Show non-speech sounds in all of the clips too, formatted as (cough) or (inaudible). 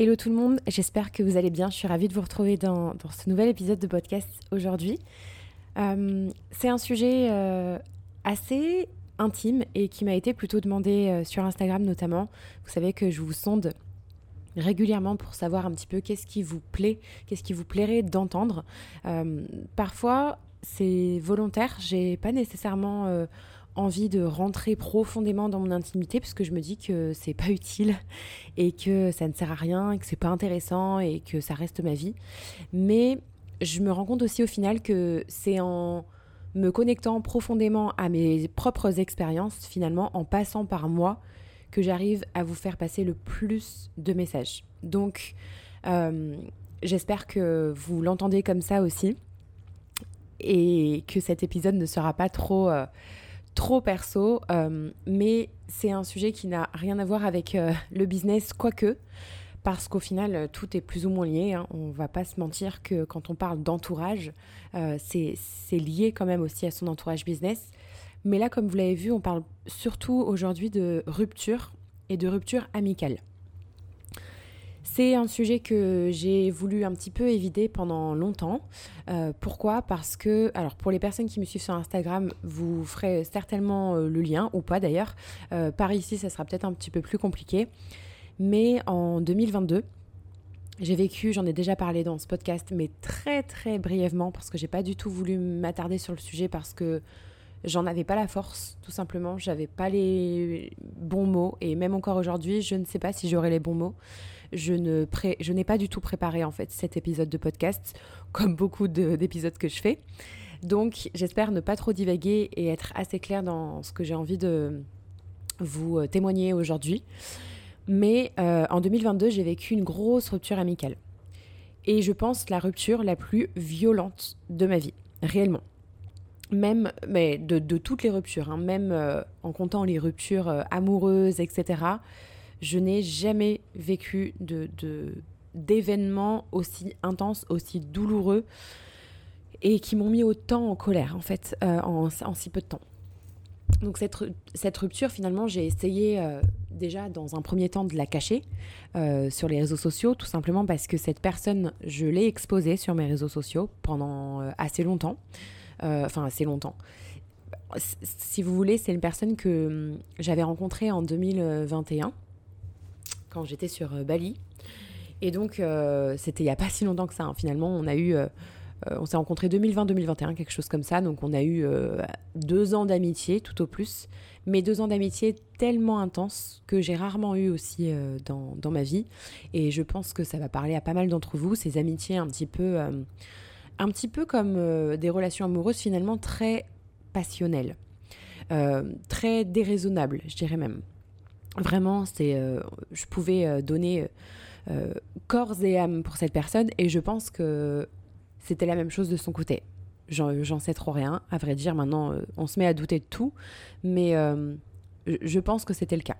Hello tout le monde, j'espère que vous allez bien. Je suis ravie de vous retrouver dans, ce nouvel épisode de podcast aujourd'hui. Euh, c'est un sujet euh, assez intime et qui m'a été plutôt demandé euh, sur Instagram notamment. Vous savez que je vous sonde régulièrement pour savoir un petit peu qu'est-ce qui vous plaît, qu'est-ce qui vous plairait d'entendre. parfois, c'est volontaire, j'ai pas nécessairement envie de rentrer profondément dans mon intimité parce que je me dis que c'est pas utile (laughs) et que ça ne sert à rien et que c'est pas intéressant et que ça reste ma vie. Mais je me rends compte aussi au final que c'est en me connectant profondément à mes propres expériences, finalement, en passant par moi, que j'arrive à vous faire passer le plus de messages. Donc, euh, j'espère que vous l'entendez comme ça aussi et que cet épisode ne sera pas trop... Euh, trop perso, euh, mais c'est un sujet qui n'a rien à voir avec euh, le business, quoique, parce qu'au final, tout est plus ou moins lié. Hein. On va pas se mentir que quand on parle d'entourage, euh, c'est lié quand même aussi à son entourage business. Mais là, comme vous l'avez vu, on parle surtout aujourd'hui de rupture et de rupture amicale. C'est un sujet que j'ai voulu un petit peu éviter pendant longtemps. Euh, pourquoi? Parce que, alors pour les personnes qui me suivent sur Instagram, vous ferez certainement euh, le lien, ou pas d'ailleurs. Euh, par ici, ça sera peut-être un petit peu plus compliqué. Mais en 2022, j'ai vécu, j'en ai déjà parlé dans ce podcast, mais très très brièvement, parce que j'ai pas du tout voulu m'attarder sur le sujet, parce que j'en avais pas la force, tout simplement. J'avais pas les bons mots, et même encore aujourd'hui, je ne sais pas si j'aurai les bons mots je ne je n'ai pas du tout préparé en fait cet épisode de podcast, (laughs) comme beaucoup d'épisodes que je fais. Donc j'espère ne pas trop divaguer et être assez clair dans ce que j'ai envie de vous euh, témoigner aujourd'hui. Mais euh, en 2022, j'ai vécu une grosse rupture amicale. Et je pense la rupture la plus violente de ma vie, réellement. Même, mais de, toutes les ruptures, hein, même euh, en comptant les ruptures amoureuses, etc je n'ai jamais vécu de, d'événements aussi intenses, aussi douloureux et qui m'ont mis autant en colère en fait euh, en, si peu de temps. Donc cette, rupture finalement j'ai essayé euh, déjà dans un premier temps de la cacher euh, sur les réseaux sociaux tout simplement parce que cette personne je l'ai exposée sur mes réseaux sociaux pendant assez longtemps. Enfin assez longtemps. Si vous voulez c'est une personne que hum, j'avais rencontrée en 2021 quand j'étais sur euh, Bali. Et donc, euh, c'était il n'y a pas si longtemps que ça. Hein. Finalement, on a eu. Euh, on s'est rencontrés 2020-2021, quelque chose comme ça. Donc, on a eu deux ans d'amitié, tout au plus. Mais deux ans d'amitié tellement intenses que j'ai rarement eu aussi dans, dans, ma vie. Et je pense que ça va parler à pas mal d'entre vous. Ces amitiés un petit peu. un petit peu comme des relations amoureuses, finalement, très passionnelles. très déraisonnables, je dirais même. Vraiment, c'est, euh, je pouvais euh, donner euh, corps et âme pour cette personne et je pense que c'était la même chose de son côté. J'en sais trop rien, à vrai dire. Maintenant, on se met à douter de tout, mais je pense que c'était le cas.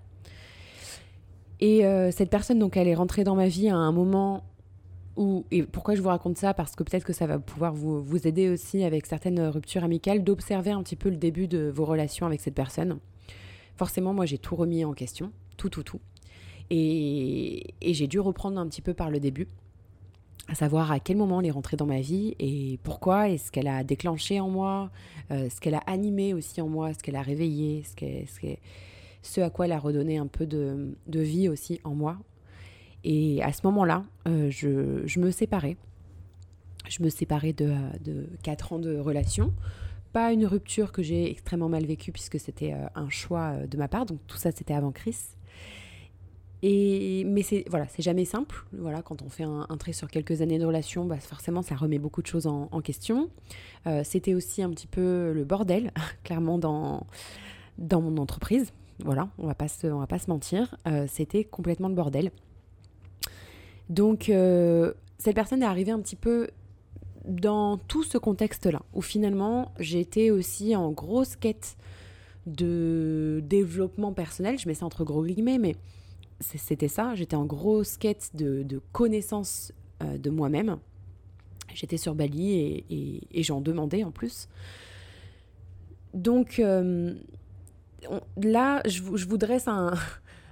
Et cette personne, donc, elle est rentrée dans ma vie à un moment où, et pourquoi je vous raconte ça? Parce que peut-être que ça va pouvoir vous, vous aider aussi avec certaines ruptures amicales, d'observer un petit peu le début de vos relations avec cette personne forcément, moi, j'ai tout remis en question, tout, tout, tout. Et, j'ai dû reprendre un petit peu par le début, à savoir à quel moment elle est rentrée dans ma vie et pourquoi, et ce qu'elle a déclenché en moi, euh, ce qu'elle a animé aussi en moi, ce qu'elle a réveillé, ce, ce, ce, à quoi elle a redonné un peu de, vie aussi en moi. Et à ce moment-là, euh, je, me séparais. Je me séparais de, de 4 ans de relation pas une rupture que j'ai extrêmement mal vécue puisque c'était euh, un choix euh, de ma part. Donc tout ça, c'était avant Chris. Et, mais c'est voilà, c'est jamais simple. Voilà, quand on fait un, trait sur quelques années de relation, bah, forcément, ça remet beaucoup de choses en, question. Euh, c'était aussi un petit peu le bordel, (laughs) clairement dans dans mon entreprise. Voilà, on va pas on va pas se mentir. c'était complètement le bordel. Donc cette personne est arrivée un petit peu dans tout ce contexte-là, où finalement j'étais aussi en grosse quête de développement personnel, je mets ça entre gros guillemets, mais c'était ça, j'étais en grosse quête de, connaissance euh, de moi-même. J'étais sur Bali et, j'en demandais en plus. Donc euh, là, je, vous dresse un,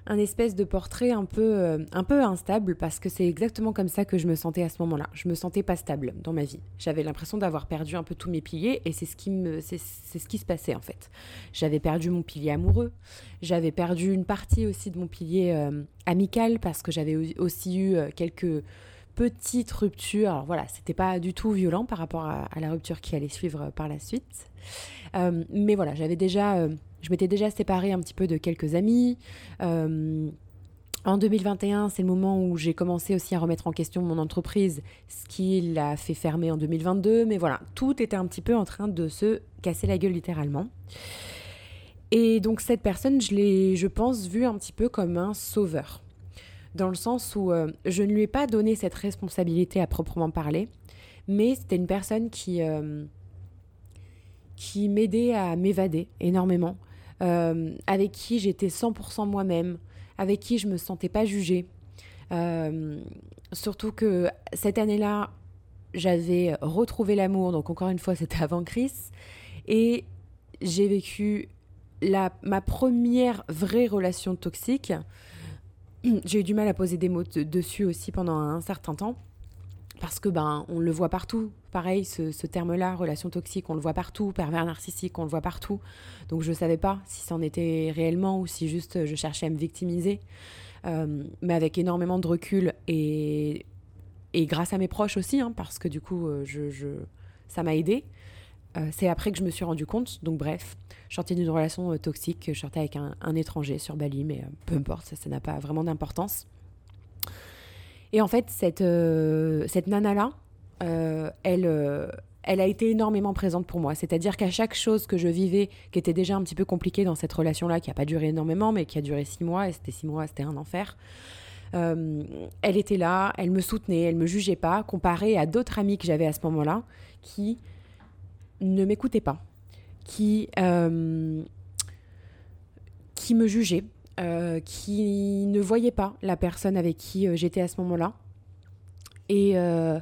un espèce de portrait un peu, euh, un peu instable parce que c'est exactement comme ça que je me sentais à ce moment-là. Je me sentais pas stable dans ma vie. J'avais l'impression d'avoir perdu un peu tous mes piliers et c'est ce qui c'est, ce qui se passait en fait. J'avais perdu mon pilier amoureux, j'avais perdu une partie aussi de mon pilier euh, amical parce que j'avais aussi eu euh, quelques petites ruptures. Alors voilà, c'était pas du tout violent par rapport à, la rupture qui allait suivre par la suite. mais voilà, j'avais déjà je m'étais déjà séparée un petit peu de quelques amis. Euh, en 2021, c'est le moment où j'ai commencé aussi à remettre en question mon entreprise, ce qui l'a fait fermer en 2022. Mais voilà, tout était un petit peu en train de se casser la gueule littéralement. Et donc cette personne, je l'ai, je pense, vue un petit peu comme un sauveur. Dans le sens où euh, je ne lui ai pas donné cette responsabilité à proprement parler, mais c'était une personne qui, euh, qui m'aidait à m'évader énormément, euh, avec qui j'étais 100% moi-même, avec qui je me sentais pas jugée. Euh, surtout que cette année-là, j'avais retrouvé l'amour, donc encore une fois, (laughs) c'était avant Chris, et j'ai vécu ma première vraie relation toxique. (clears throat) J'ai eu du mal à poser des mots dessus aussi pendant un certain temps parce que ben on le voit partout. Pareil, ce, terme-là, relation toxique, on le voit partout, pervers narcissique, on le voit partout. Donc je ne savais pas si c'en était réellement ou si juste je cherchais à me victimiser. Euh, mais avec énormément de recul et, et grâce à mes proches aussi, hein, parce que du coup, euh, je, ça m'a aidé. Euh, c'est après que je me suis rendu compte. Donc bref, je sortais d'une relation toxique, je sortais avec un, étranger sur Bali, mais peu importe, ça n'a pas vraiment d'importance. Et en fait, cette, euh, cette nana-là, euh, elle, euh, elle a été énormément présente pour moi. C'est-à-dire qu'à chaque chose que je vivais, qui était déjà un petit peu compliquée dans cette relation-là, qui n'a pas duré énormément, mais qui a duré six mois, et c'était six mois, c'était un enfer, elle était là, elle me soutenait, elle me jugeait pas, comparée à d'autres amis que j'avais à ce moment-là, qui ne m'écoutaient pas, qui, qui me jugeaient, euh, qui ne voyait pas la personne avec qui euh, j'étais à ce moment-là. Et euh,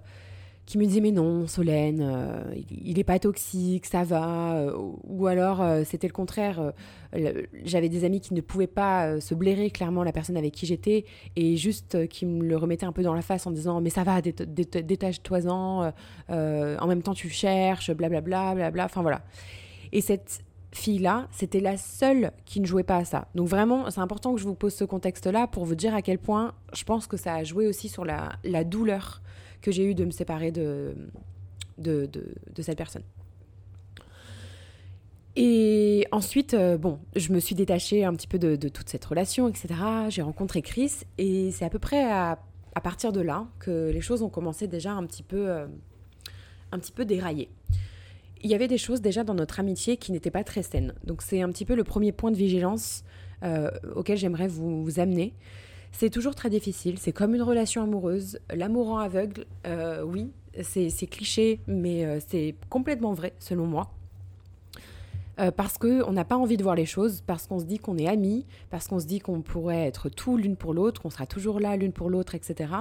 qui me disait mais non Solène il n'est pas toxique ça va ou alors c'était le contraire j'avais des amis qui ne pouvaient pas se blairer clairement la personne avec qui j'étais et juste qui me le remettaient un peu dans la face en disant mais ça va détache-toi-en en même temps tu cherches blablabla bla, enfin voilà et cette fille-là, c'était la seule qui ne jouait pas à ça. Donc vraiment, c'est important que je vous pose ce contexte-là pour vous dire à quel point je pense que ça a joué aussi sur la, douleur que j'ai eue de me séparer de, de, cette personne. Et ensuite, euh, bon, je me suis détachée un petit peu de, toute cette relation, etc. J'ai rencontré Chris et c'est à peu près à, partir de là que les choses ont commencé déjà un petit peu, euh, un petit peu dérailler il y avait des choses déjà dans notre amitié qui n'étaient pas très saines. Donc c'est un petit peu le premier point de vigilance euh, auquel j'aimerais vous, amener. C'est toujours très difficile, c'est comme une relation amoureuse. L'amour en aveugle, euh, oui, c'est cliché, mais euh, c'est complètement vrai selon moi. parce qu'on n'a pas envie de voir les choses, parce qu'on se dit qu'on est amis, parce qu'on se dit qu'on pourrait être tout l'une pour l'autre, qu'on sera toujours là l'une pour l'autre, etc.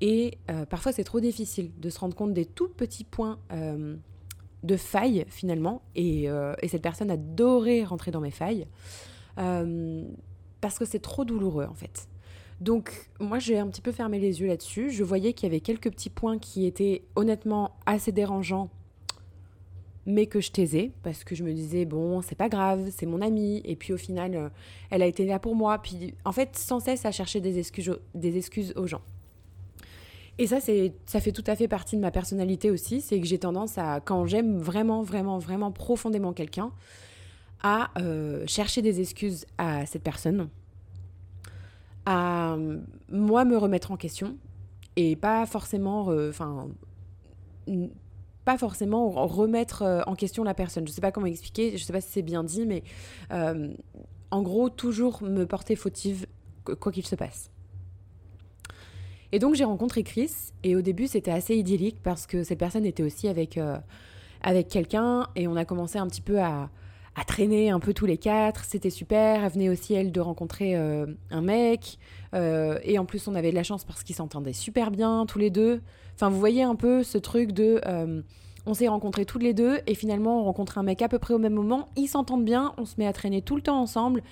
Et parfois c'est trop difficile de se rendre compte des tout petits points de failles finalement. Euh, et, cette personne adorait rentrer dans mes failles euh, parce que c'est trop douloureux en fait. Donc moi j'ai un petit peu fermé les yeux là-dessus. Je voyais qu'il y avait quelques petits points qui étaient honnêtement assez dérangeants mais que je taisais parce que je me disais bon c'est pas grave c'est mon amie et puis au final euh, elle a été là pour moi puis en fait sans cesse à chercher des excuses des excuses aux gens et ça, c'est, ça fait tout à fait partie de ma personnalité aussi, c'est que j'ai tendance à, quand j'aime vraiment, vraiment, vraiment profondément quelqu'un, à euh, chercher des excuses à cette personne, à moi me remettre en question et pas forcément, enfin, pas forcément remettre euh, en question la personne. Je sais pas comment expliquer, je sais pas si c'est bien dit, mais euh, en gros, toujours me porter fautive quoi qu'il se passe. Et donc j'ai rencontré Chris. Et au début c'était assez idyllique parce que cette personne était aussi avec, euh, avec quelqu'un. Et on a commencé un petit peu à, à traîner un peu tous les quatre, c'était super. Elle venait aussi elle de rencontrer euh, un mec. Euh, et en plus on avait de la chance parce qu'ils s'entendaient super bien tous les deux. Enfin vous voyez un peu ce truc de on s'est rencontrés tous les deux. Et finalement on rencontre un mec à peu près au même moment, ils s'entendent bien, on se met à traîner tout le temps ensemble.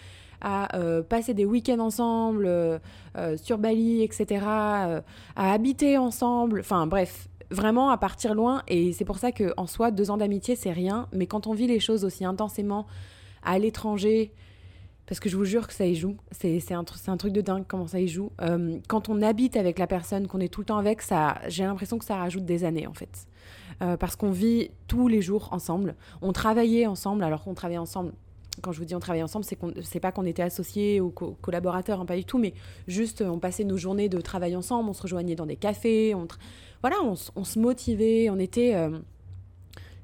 À passer des week-ends ensemble sur Bali, etc., à habiter ensemble. Enfin bref, vraiment à partir loin. Et c'est pour ça qu'en soi, deux ans d'amitié, c'est rien. Mais quand on vit les choses aussi intensément à l'étranger, parce que je vous jure que ça y joue. C'est un, un, truc de dingue comment ça y joue. Euh, quand on habite avec la personne, qu'on est tout le temps avec, ça, j'ai l'impression que ça rajoute des années en fait. Euh, parce qu'on vit tous les jours ensemble. On travaillait ensemble, alors qu'on travaillait ensemble. Quand je vous dis on travaillait ensemble, c'est pas qu'on était associés ou collaborateurs, hein, pas du tout, mais juste on passait nos journées de travail ensemble, on se rejoignait dans des cafés, on, voilà, on, se motivait, on était. Euh,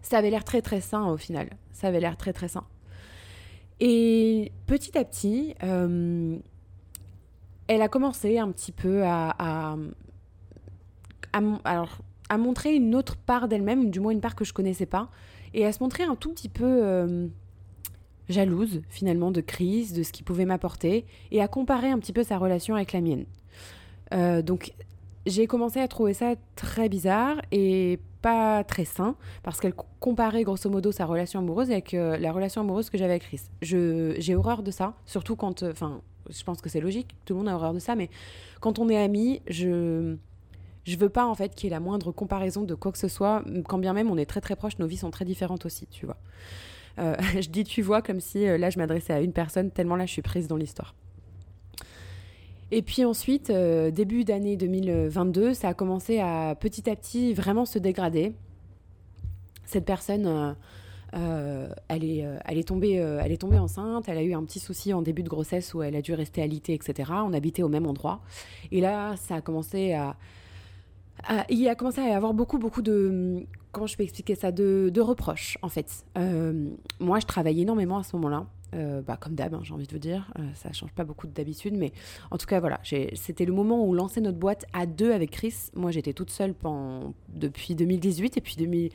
ça avait l'air très très sain au final. Ça avait l'air très très sain. Et petit à petit, euh, elle a commencé un petit peu à, alors, à montrer une autre part d'elle-même, du moins une part que je connaissais pas, et à se montrer un tout petit peu euh, jalouse finalement de crise, de ce qu'il pouvait m'apporter, et à comparer un petit peu sa relation avec la mienne. Euh, donc j'ai commencé à trouver ça très bizarre et pas très sain parce qu'elle comparait grosso modo sa relation amoureuse avec euh, la relation amoureuse que j'avais avec Chris. J'ai horreur de ça, surtout quand. Euh, enfin, je pense que c'est logique, tout le monde a horreur de ça, mais quand on est amis, je. Je veux pas en fait qu'il y ait la moindre comparaison de quoi que ce soit, quand bien même on est très très proches, nos vies sont très différentes aussi, tu vois. Euh, (laughs) je dis tu vois comme si là je m'adressais à une personne, tellement là je suis prise dans l'histoire. Et puis ensuite, euh, début d'année 2022, ça a commencé à petit à petit vraiment se dégrader. Cette personne, euh, euh, elle, est, elle, est tombée, elle est tombée enceinte, elle a eu un petit souci en début de grossesse où elle a dû rester alitée, etc. On habitait au même endroit. Et là, ça a commencé à... il a commencé à y avoir beaucoup, beaucoup de... Comment je peux expliquer ça de, reproches, en fait. moi, je travaillais énormément à ce moment-là. Euh, bah, comme d'hab, hein, j'ai envie de vous dire, euh, ça change pas beaucoup d'habitude, mais en tout cas voilà, c'était le moment où on lançait notre boîte à deux avec Chris. Moi j'étais toute seule depuis 2018 et puis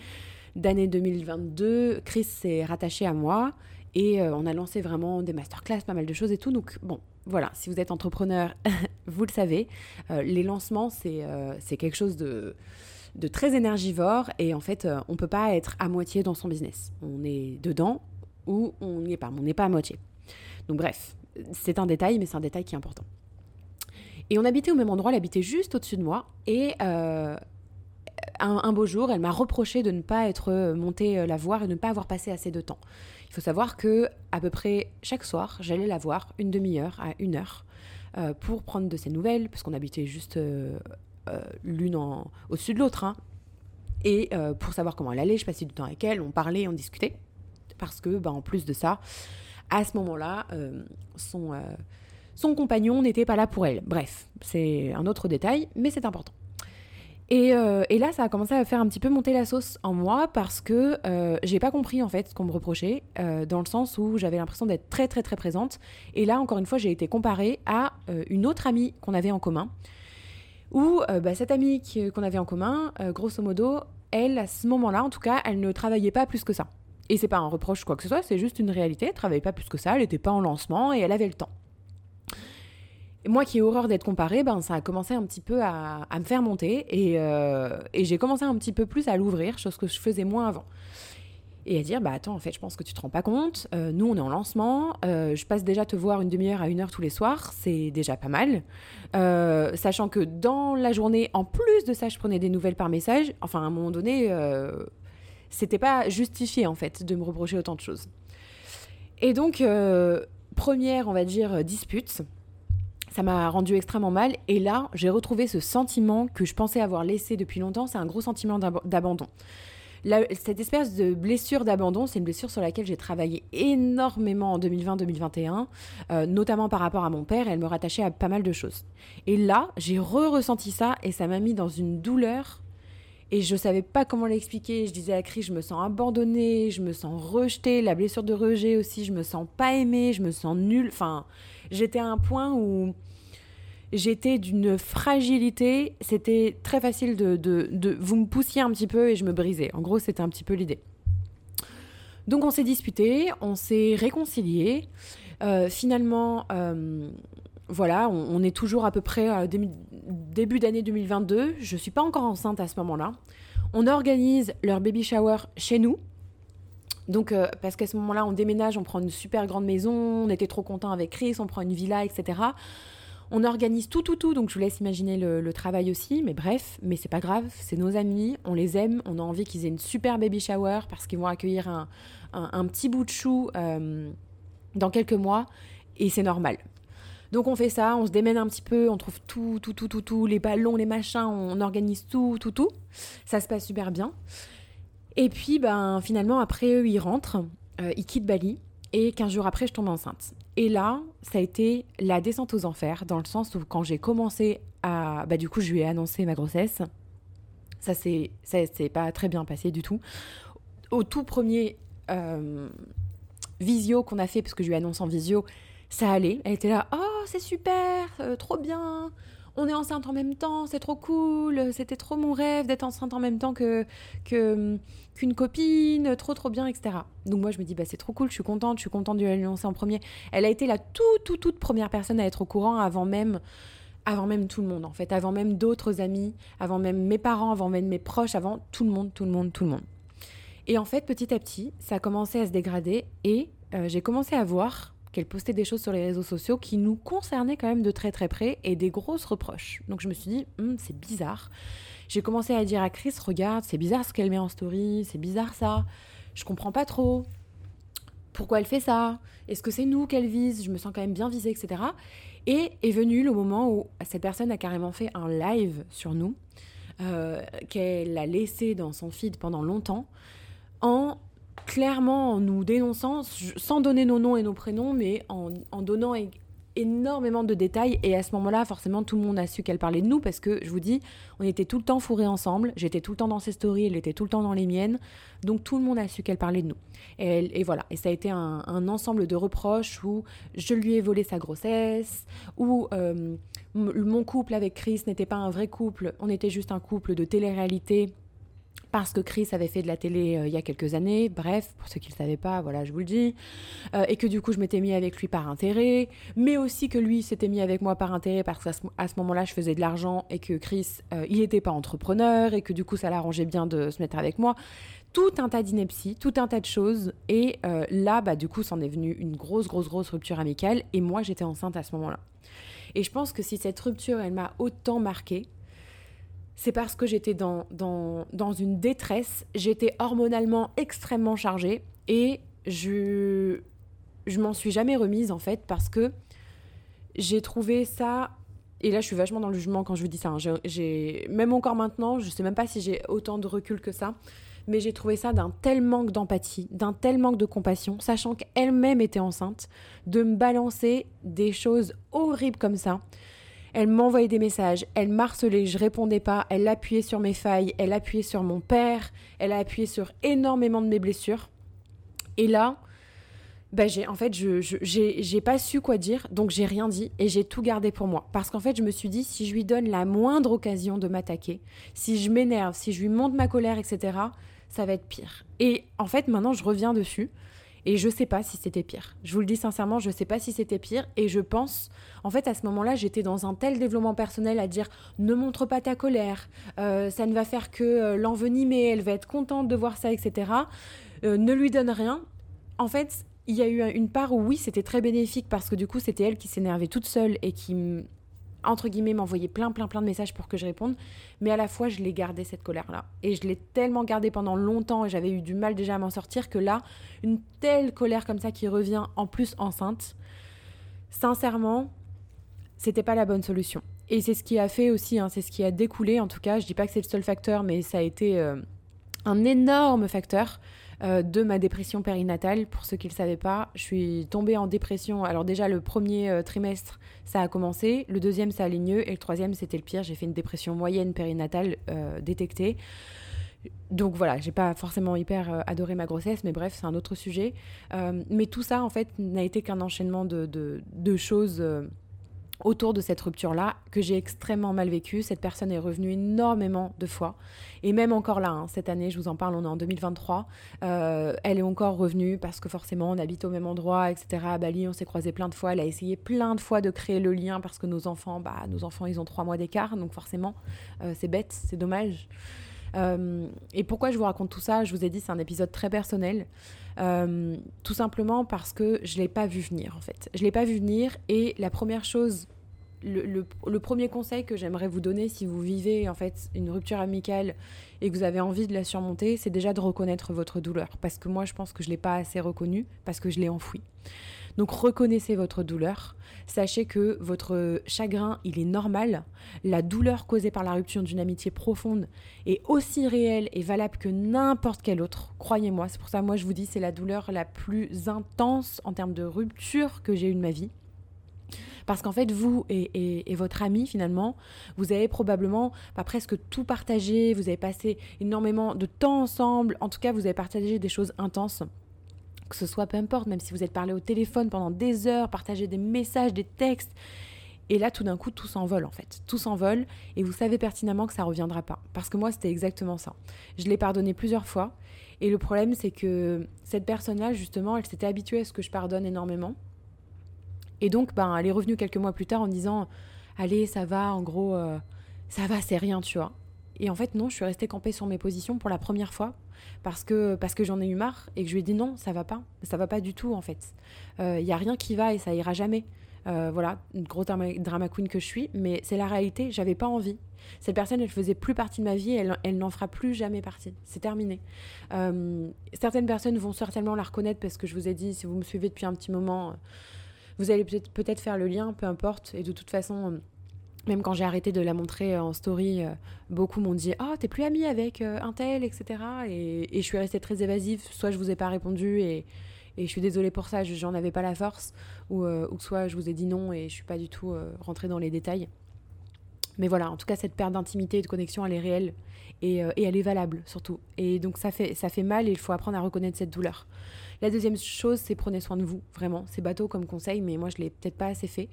d'année 2022, Chris s'est rattaché à moi et euh, on a lancé vraiment des masterclass, pas mal de choses et tout. Donc bon, voilà, si vous êtes entrepreneur, (laughs) vous le savez, les lancements c'est quelque chose de de très énergivore et en fait on peut pas être à moitié dans son business. On est dedans ou on n'y est pas, on n'est pas à moitié. Donc bref, c'est un détail, mais c'est un détail qui est important. Et on habitait au même endroit, elle habitait juste au-dessus de moi, et euh, un, beau jour, elle m'a reproché de ne pas être montée la voir et de ne pas avoir passé assez de temps. Il faut savoir que à peu près chaque soir, j'allais la voir une demi-heure à une heure euh, pour prendre de ses nouvelles, parce qu'on habitait juste euh, l'une au-dessus de l'autre. Hein. Et pour savoir comment elle allait, je passais du temps avec elle, on parlait, on discutait parce que, bah, en plus de ça, à ce moment-là, euh, euh, son compagnon n'était pas là pour elle. Bref, c'est un autre détail, mais c'est important. Et, euh, et, là, ça a commencé à faire un petit peu monter la sauce en moi parce que j'ai pas compris en fait ce qu'on me reprochait, dans le sens où j'avais l'impression d'être très très très présente. Et là, encore une fois, j'ai été comparée à une autre amie qu'on avait en commun, où bah, cette amie qu'on avait en commun, grosso modo, elle, à ce moment-là, en tout cas, elle ne travaillait pas plus que ça. Et c'est pas un reproche quoi que ce soit, c'est juste une réalité. Elle travaillait pas plus que ça, elle n'était pas en lancement et elle avait le temps. Moi qui ai horreur d'être comparée, ben, ça a commencé un petit peu à, me faire monter euh, et, j'ai commencé un petit peu plus à l'ouvrir, chose que je faisais moins avant. Et à dire, bah attends, en fait, je pense que tu te rends pas compte. Euh, nous, on est en lancement. Euh, je passe déjà te voir une demi-heure à une heure tous les soirs. C'est déjà pas mal. sachant que dans la journée, en plus de ça, je prenais des nouvelles par message. Enfin, à un moment donné, c'était pas justifié en fait de me reprocher autant de choses. Et donc, première, on va dire, dispute, ça m'a rendu extrêmement mal. Et là, j'ai retrouvé ce sentiment que je pensais avoir laissé depuis longtemps. C'est un gros sentiment d'abandon. cette espèce de blessure d'abandon, c'est une blessure sur laquelle j'ai travaillé énormément en 2020-2021, euh, notamment par rapport à mon père, elle me rattachait à pas mal de choses. Et là, j'ai re-ressenti ça, et ça m'a mis dans une douleur et je savais pas comment l'expliquer. Je disais à Chris, je me sens abandonnée, je me sens rejetée, la blessure de rejet aussi, je me sens pas aimée, je me sens nulle. Enfin, j'étais à un point où j'étais d'une fragilité. C'était très facile de, de, Vous me poussiez un petit peu et je me brisais. En gros, c'était un petit peu l'idée. Donc on s'est disputé, on s'est réconcilié. Euh, finalement, euh, voilà, on, est toujours à peu près euh, début d'année 2022. Je ne suis pas encore enceinte à ce moment-là. On organise leur baby shower chez nous. Donc, parce qu'à ce moment-là, on déménage, on prend une super grande maison, on était trop content avec Chris, on prend une villa, etc. On organise tout, tout, tout, donc je vous laisse imaginer le, travail aussi, mais bref, mais c'est pas grave, c'est nos amis, on les aime, on a envie qu'ils aient une super baby shower parce qu'ils vont accueillir un, petit bout de chou euh, dans quelques mois, et c'est normal. Donc on fait ça, on se démène un petit peu, on trouve tout, tout, tout, tout, tout, les ballons, les machins, on organise tout, tout, tout. Ça se passe super bien. Et puis, ben, finalement, après eux, ils rentrent, euh, ils quittent Bali. Et 15 jours après, je tombe enceinte. Et là, ça a été la descente aux enfers, dans le sens où quand j'ai commencé à... Bah du coup, je lui ai annoncé ma grossesse. Ça s'est pas très bien passé du tout. Au tout premier euh, visio qu'on a fait, parce que je lui ai annoncé en visio, ça allait. Elle était là, oh, c'est super, euh, trop bien on est enceinte en même temps, c'est trop cool, c'était trop mon rêve d'être enceinte en même temps que qu'une copine, trop trop bien, etc. Donc moi je me dis bah c'est trop cool, je suis contente, je suis contente de l'annoncer en premier. Elle a été la toute toute toute première personne à être au courant avant même avant même tout le monde en fait, avant même d'autres amis, avant même mes parents, avant même mes proches, avant tout le monde, tout le monde, tout le monde. Et en fait petit à petit ça a commencé à se dégrader et euh, j'ai commencé à voir qu'elle postait des choses sur les réseaux sociaux qui nous concernaient quand même de très très près et des grosses reproches. Donc je me suis dit, hum, c'est bizarre. J'ai commencé à dire à Chris, regarde, c'est bizarre ce qu'elle met en story, c'est bizarre ça, je comprends pas trop. Pourquoi elle fait ça Est-ce que c'est nous qu'elle vise? Je me sens quand même bien visée, etc. Et est venu le moment où cette personne a carrément fait un live sur nous, euh, qu'elle a laissé dans son feed pendant longtemps, en clairement en nous dénonçant, sans donner nos noms et nos prénoms, mais en, donnant énormément de détails. Et à ce moment-là, forcément, tout le monde a su qu'elle parlait de nous parce que, je vous dis, on était tout le temps fourrés ensemble. J'étais tout le temps dans ses stories, elle était tout le temps dans les miennes. Donc tout le monde a su qu'elle parlait de nous. Et, voilà. Et ça a été un, ensemble de reproches où je lui ai volé sa grossesse, où euh, mon couple avec Chris n'était pas un vrai couple, on était juste un couple de télé-réalité parce que Chris avait fait de la télé euh, il y a quelques années, bref, pour ceux qui ne le savaient pas, voilà, je vous le dis, euh, et que du coup je m'étais mis avec lui par intérêt, mais aussi que lui s'était mis avec moi par intérêt parce qu'à ce, moment-là je faisais de l'argent et que Chris, euh, il n'était pas entrepreneur et que du coup ça l'arrangeait bien de se mettre avec moi. Tout un tas d'inepties, tout un tas de choses, et là, bah du coup, c'en est venu une grosse, grosse, grosse rupture amicale, et moi j'étais enceinte à ce moment-là. Et je pense que si cette rupture, elle m'a autant marquée, c'est parce que j'étais dans, dans, une détresse, j'étais hormonalement extrêmement chargée et je, je m'en suis jamais remise en fait parce que j'ai trouvé ça et là je suis vachement dans le jugement quand je vous dis ça. Hein. J'ai même encore maintenant, je sais même pas si j'ai autant de recul que ça, mais j'ai trouvé ça d'un tel manque d'empathie, d'un tel manque de compassion, sachant qu'elle-même était enceinte, de me balancer des choses horribles comme ça. Elle m'envoyait des messages, elle m'harcelait, je répondais pas, elle appuyait sur mes failles, elle appuyait sur mon père, elle a appuyé sur énormément de mes blessures. Et là, bah j'ai en fait je j'ai pas su quoi dire donc j'ai rien dit et j'ai tout gardé pour moi. Parce qu'en fait je me suis dit si je lui donne la moindre occasion de m'attaquer si je m'énerve si je lui monte ma colère etc ça va être pire. Et en fait maintenant je reviens dessus et je sais pas si c'était pire. Je vous le dis sincèrement, je sais pas si c'était pire. Et je pense, en fait, à ce moment-là, j'étais dans un tel développement personnel à dire ne montre pas ta colère, euh, ça ne va faire que euh, l'envenimer, elle va être contente de voir ça, etc. Euh, ne lui donne rien. En fait, il y a eu une part où oui, c'était très bénéfique parce que du coup, c'était elle qui s'énervait toute seule et qui entre guillemets, m'envoyer plein, plein, plein de messages pour que je réponde. Mais à la fois, je l'ai gardé, cette colère-là. Et je l'ai tellement gardée pendant longtemps et j'avais eu du mal déjà à m'en sortir que là, une telle colère comme ça qui revient en plus enceinte, sincèrement, c'était pas la bonne solution. Et c'est ce qui a fait aussi, hein, c'est ce qui a découlé en tout cas. Je dis pas que c'est le seul facteur, mais ça a été euh, un énorme facteur euh, de ma dépression périnatale. Pour ceux qui ne le savaient pas, je suis tombée en dépression. Alors déjà, le premier euh, trimestre, ça a commencé. Le deuxième, ça allait mieux. Et le troisième, c'était le pire. J'ai fait une dépression moyenne périnatale euh, détectée. Donc voilà, j'ai pas forcément hyper adoré ma grossesse, mais bref, c'est un autre sujet. mais tout ça, en fait, n'a été qu'un enchaînement de, de choses autour de cette rupture-là que j'ai extrêmement mal vécu. Cette personne est revenue énormément de fois. Et même encore là, hein, cette année, je vous en parle, on est en 2023, euh, elle est encore revenue parce que forcément on habite au même endroit, etc. À Bali, on s'est croisé plein de fois. Elle a essayé plein de fois de créer le lien parce que nos enfants, bah, nos enfants, ils ont trois mois d'écart, donc forcément, euh, c'est bête, c'est dommage. Euh, et pourquoi je vous raconte tout ça? Je vous ai dit, c'est un épisode très personnel. Euh, tout simplement parce que je ne l'ai pas vu venir, en fait. Je ne l'ai pas vu venir. Et la première chose, le, le premier conseil que j'aimerais vous donner si vous vivez, en fait, une rupture amicale et que vous avez envie de la surmonter, c'est déjà de reconnaître votre douleur. Parce que moi, je pense que je ne l'ai pas assez reconnue, parce que je l'ai enfouie. Donc reconnaissez votre douleur. Sachez que votre chagrin, il est normal. La douleur causée par la rupture d'une amitié profonde est aussi réelle et valable que n'importe quelle autre. Croyez-moi, c'est pour ça moi je vous dis c'est la douleur la plus intense en termes de rupture que j'ai eue de ma vie. Parce qu'en fait, vous et, votre ami, finalement, vous avez probablement pas presque tout partagé, vous avez passé énormément de temps ensemble, en tout cas, vous avez partagé des choses intenses que ce soit peu importe, même si vous êtes parlé au téléphone pendant des heures, partagé des messages, des textes. Et là, tout d'un coup, tout s'envole en fait. Tout s'envole et vous savez pertinemment que ça reviendra pas. Parce que moi, c'était exactement ça. Je l'ai pardonné plusieurs fois. Et le problème, c'est que cette personne-là, justement, elle s'était habituée à ce que je pardonne énormément. Et donc, ben, elle est revenue quelques mois plus tard en disant Allez, ça va, en gros, euh, ça va, c'est rien, tu vois. Et en fait, non, je suis restée campée sur mes positions pour la première fois parce que, parce que j'en ai eu marre et que je lui ai dit non, ça va pas. Ça va pas du tout, en fait. Il euh, y a rien qui va et ça ira jamais. Euh, voilà, une grosse drama, queen que je suis, mais c'est la réalité, j'avais pas envie. Cette personne, elle faisait plus partie de ma vie, elle, elle n'en fera plus jamais partie. C'est terminé. Euh, certaines personnes vont certainement la reconnaître parce que je vous ai dit, si vous me suivez depuis un petit moment, vous allez peut-être peut faire le lien, peu importe. Et de toute façon, même quand j'ai arrêté de la montrer en story, euh, beaucoup m'ont dit oh, t'es plus amie avec euh, un tel, etc. Et, je suis restée très évasive. Soit je vous ai pas répondu et, je suis désolée pour ça, j'en avais pas la force. Ou, euh, ou, soit je vous ai dit non et je suis pas du tout rentrée dans les détails. Mais voilà, en tout cas, cette perte d'intimité et de connexion, elle est réelle et, et, elle est valable surtout. Et donc ça fait, ça fait mal et il faut apprendre à reconnaître cette douleur. La deuxième chose, c'est prenez soin de vous, vraiment. C'est bateau comme conseil, mais moi, je l'ai peut-être pas assez fait.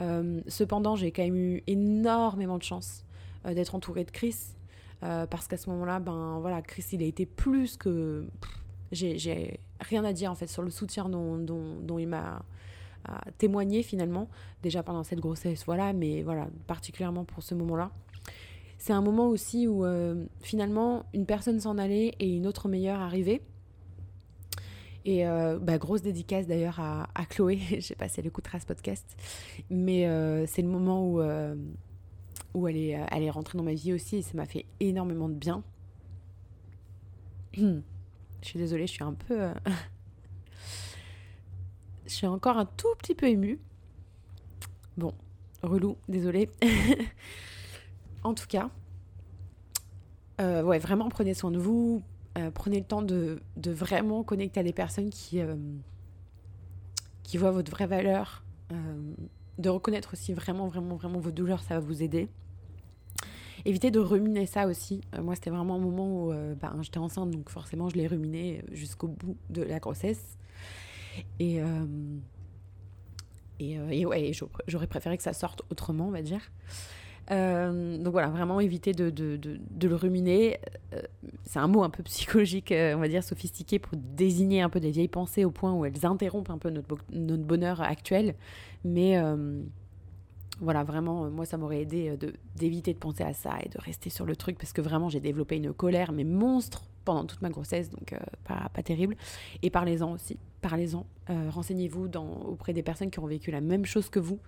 Euh, cependant, j'ai quand même eu énormément de chance euh, d'être entourée de Chris. Euh, parce qu'à ce moment-là, ben voilà, Chris, il a été plus que. J'ai rien à dire en fait sur le soutien dont, il m'a témoigné finalement, déjà pendant cette grossesse, voilà, mais voilà, particulièrement pour ce moment-là. C'est un moment aussi où finalement une personne s'en allait et une autre meilleure arrivait. Et euh, bah, grosse dédicace d'ailleurs à, Chloé, (laughs) j'ai passé l'écoutera ce podcast. Mais euh, c'est le moment où, euh, où elle, est, elle est rentrée dans ma vie aussi et ça m'a fait énormément de bien. (clears throat) je suis désolée, je suis un peu. (laughs) je suis encore un tout petit peu émue. Bon, relou, désolée. (laughs) en tout cas, ouais, vraiment prenez soin de vous, euh, prenez le temps de, vraiment connecter à des personnes qui, euh, qui voient votre vraie valeur, euh, de reconnaître aussi vraiment, vraiment, vraiment vos douleurs, ça va vous aider. Évitez de ruminer ça aussi. moi, c'était vraiment un moment où ben, j'étais enceinte, donc forcément, je l'ai ruminé jusqu'au bout de la grossesse. Et, et, et ouais, j'aurais préféré que ça sorte autrement, on va dire. Euh, donc voilà, vraiment éviter de, de, de, le ruminer. Euh, c'est un mot un peu psychologique, euh, on va dire sophistiqué, pour désigner un peu des vieilles pensées au point où elles interrompent un peu notre, notre bonheur actuel. Mais voilà, vraiment, moi, ça m'aurait aidé d'éviter de, penser à ça et de rester sur le truc parce que vraiment, j'ai développé une colère, mais monstre, pendant toute ma grossesse, donc pas, pas terrible. Et parlez-en aussi, parlez-en. Renseignez-vous auprès des personnes qui ont vécu la même chose que vous.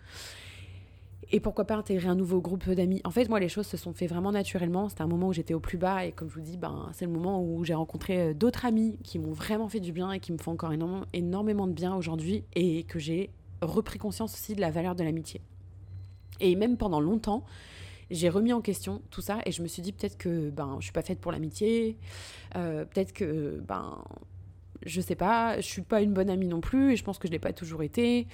Et pourquoi pas intégrer un nouveau groupe d'amis En fait, moi, les choses se sont fait vraiment naturellement. C'était un moment où j'étais au plus bas et comme je vous dis, ben, c'est le moment où j'ai rencontré euh, d'autres amis qui m'ont vraiment fait du bien et qui me font encore énormément, énormément de bien aujourd'hui et que j'ai repris conscience aussi de la valeur de l'amitié. Et même pendant longtemps, j'ai remis en question tout ça et je me suis dit peut-être que ben je suis pas faite pour l'amitié, euh, peut-être que ben je sais pas, je suis pas une bonne amie non plus et je pense que je l'ai pas toujours été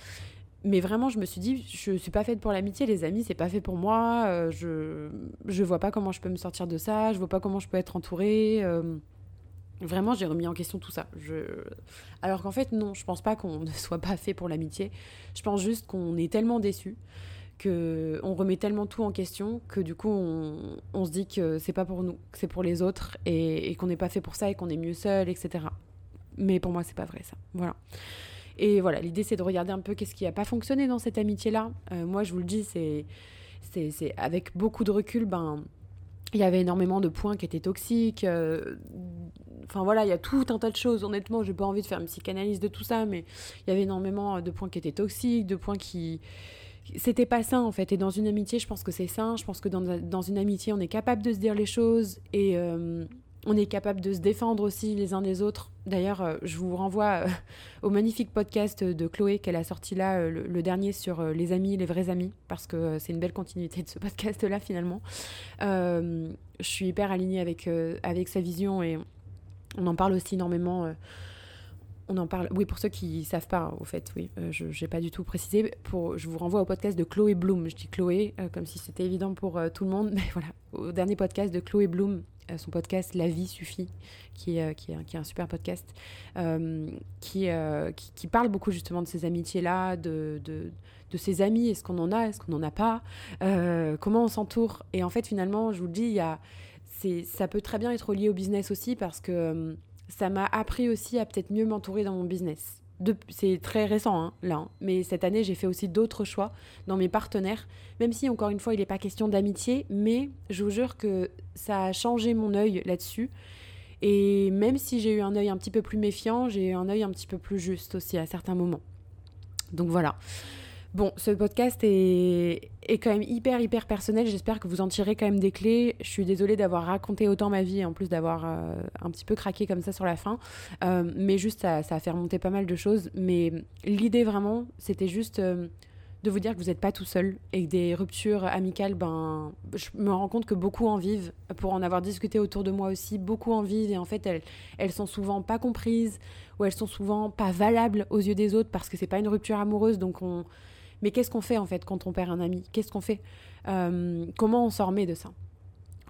mais vraiment, je me suis dit, je suis pas faite pour l'amitié, les amis, c'est pas fait pour moi. Euh, je je vois pas comment je peux me sortir de ça. Je vois pas comment je peux être entourée. Euh. vraiment, j'ai remis en question tout ça. Alors qu'en fait, non, je pense pas qu'on (laughs) ne soit pas fait pour l'amitié. Je pense juste qu'on est tellement déçu que on remet tellement tout en question que du coup on, se dit que c'est pas pour nous, que c'est pour les autres et, qu'on n'est pas fait pour ça et qu'on est mieux seul, etc. Mais pour moi, c'est pas vrai ça. Voilà. Et voilà, l'idée c'est de regarder un peu qu'est-ce qui n'a pas fonctionné dans cette amitié-là. Euh, moi, je vous le dis, c'est, c'est, avec beaucoup de recul, ben, il y avait énormément de points qui étaient toxiques. Enfin voilà, il y a tout un tas de choses. Honnêtement, j'ai pas envie de faire une psychanalyse de tout ça, mais il y avait énormément de points qui étaient toxiques, de points qui. C'était pas sain en fait. Et dans une amitié, je pense que c'est sain. Je pense que dans, dans, une amitié, on est capable de se dire les choses et on est capable de se défendre aussi les uns des autres. D'ailleurs, euh, je vous renvoie euh, au magnifique podcast de Chloé qu'elle a sorti là, euh, le, dernier sur les amis, les vrais amis, parce que c'est une belle continuité de ce podcast-là finalement. je suis hyper alignée avec, avec sa vision et on en parle aussi énormément. On en parle, oui, pour ceux qui savent pas, au fait, oui, je n'ai pas du tout précisé. Pour, je vous renvoie au podcast de Chloé Bloom. Je dis Chloé comme si c'était évident pour tout le monde, (laughs) mais voilà, au dernier podcast de Chloé Bloom euh, son podcast La vie suffit, qui est, qui est, un super podcast, euh, qui, euh, qui, parle beaucoup justement de ces amitiés-là, de, de, de, ses amis, est-ce qu'on en a, est-ce qu'on n'en a pas, comment on s'entoure? Et en fait, finalement, je vous le dis, y a, ça peut très bien être lié au business aussi parce que ça m'a appris aussi à peut-être mieux m'entourer dans mon business c'est très récent hein, là, hein. mais cette année j'ai fait aussi d'autres choix dans mes partenaires, même si encore une fois il n'est pas question d'amitié, mais je vous jure que ça a changé mon œil là-dessus. Et même si j'ai eu un œil un petit peu plus méfiant, j'ai eu un œil un petit peu plus juste aussi à certains moments. Donc voilà. Bon, ce podcast est, quand même hyper, hyper personnel. J'espère que vous en tirez quand même des clés. Je suis désolée d'avoir raconté autant ma vie, en plus d'avoir euh, un petit peu craqué comme ça sur la fin. Euh, mais juste, ça, ça, a fait remonter pas mal de choses. Mais l'idée vraiment, c'était juste euh, de vous dire que vous n'êtes pas tout seul et que des ruptures amicales, ben, je me rends compte que beaucoup en vivent. Pour en avoir discuté autour de moi aussi, beaucoup en vivent. Et en fait, elles, elles sont souvent pas comprises ou elles sont souvent pas valables aux yeux des autres parce que c'est pas une rupture amoureuse. Donc on mais qu'est-ce qu'on fait en fait quand on perd un ami? Qu'est-ce qu'on fait? Euh, Comment on s'en remet de ça?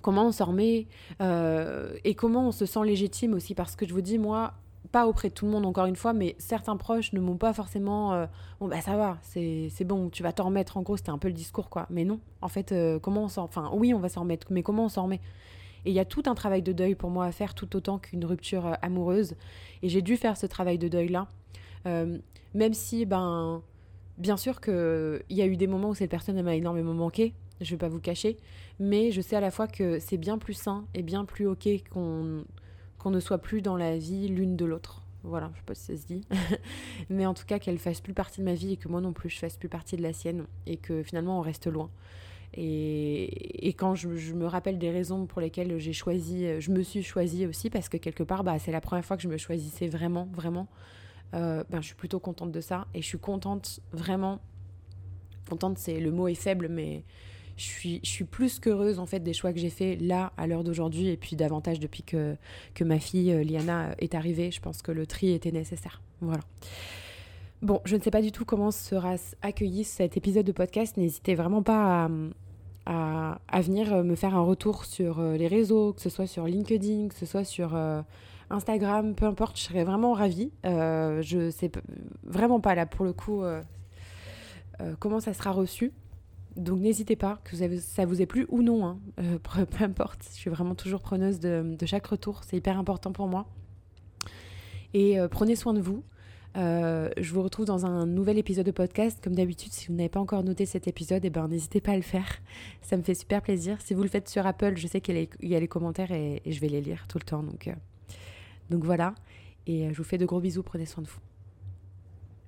Comment on s'en remet euh, Et comment on se sent légitime aussi? Parce que je vous dis, moi, pas auprès de tout le monde encore une fois, mais certains proches ne m'ont pas forcément euh, bon bah ça va, c'est bon, tu vas t'en remettre en gros, c'était un peu le discours quoi. Mais non, en fait, comment on s'en enfin oui, on va s'en remettre, mais comment on s'en remet? Et il y a tout un travail de deuil pour moi à faire tout autant qu'une rupture amoureuse. Et j'ai dû faire ce travail de deuil là. même si ben Bien sûr qu'il y a eu des moments où cette personne m'a énormément manqué, je vais pas vous cacher, mais je sais à la fois que c'est bien plus sain et bien plus ok qu'on qu'on ne soit plus dans la vie l'une de l'autre. Voilà, je sais pas si ça se dit. (laughs) mais en tout cas, qu'elle fasse plus partie de ma vie et que moi non plus je fasse plus partie de la sienne et que finalement on reste loin. Et, et quand je, je, me rappelle des raisons pour lesquelles j'ai choisi, je me suis choisie aussi parce que quelque part, bah, c'est la première fois que je me choisissais vraiment, vraiment. Euh, ben, je suis plutôt contente de ça. Et je suis contente, vraiment. Contente, c'est le mot est faible, mais je suis, je suis plus qu'heureuse en fait des choix que j'ai faits là, à l'heure d'aujourd'hui, et puis davantage depuis que, que ma fille euh, Liana est arrivée. Je pense que le tri était nécessaire. Voilà. Bon, je ne sais pas du tout comment sera accueilli cet épisode de podcast. N'hésitez vraiment pas à, à, venir me faire un retour sur euh, les réseaux, que ce soit sur LinkedIn, que ce soit sur Instagram, peu importe, je serais vraiment ravie. Euh, je sais vraiment pas là pour le coup euh, euh, comment ça sera reçu. Donc n'hésitez pas, que ça vous ait plu ou non, hein. (laughs) peu importe. Je suis vraiment toujours preneuse de, chaque retour, c'est hyper important pour moi. Et prenez soin de vous. je vous retrouve dans un nouvel épisode de podcast. Comme d'habitude, si vous n'avez pas encore noté cet épisode, eh ben, n'hésitez pas à le faire. (laughs) Ça me fait super plaisir. Si vous le faites sur Apple, je sais qu'il y a les commentaires et, et, je vais les lire tout le temps. Donc, donc voilà, et euh, je vous fais de gros bisous, prenez soin de vous.